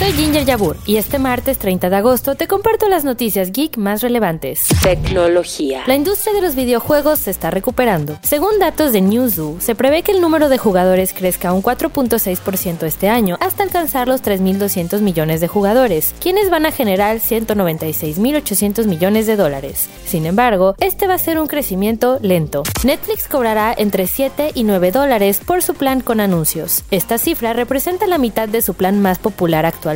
Soy Ginger Yabur y este martes 30 de agosto te comparto las noticias geek más relevantes. Tecnología. La industria de los videojuegos se está recuperando. Según datos de Newzoo, se prevé que el número de jugadores crezca un 4.6% este año hasta alcanzar los 3.200 millones de jugadores, quienes van a generar 196.800 millones de dólares. Sin embargo, este va a ser un crecimiento lento. Netflix cobrará entre 7 y 9 dólares por su plan con anuncios. Esta cifra representa la mitad de su plan más popular actual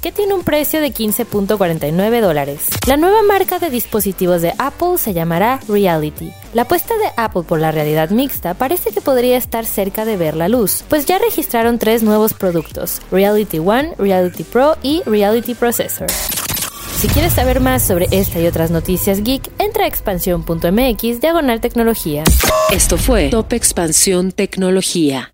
que tiene un precio de 15.49 dólares. La nueva marca de dispositivos de Apple se llamará Reality. La apuesta de Apple por la realidad mixta parece que podría estar cerca de ver la luz, pues ya registraron tres nuevos productos, Reality One, Reality Pro y Reality Processor. Si quieres saber más sobre esta y otras noticias geek, entra a expansión.mx diagonal tecnología. Esto fue Top Expansión Tecnología.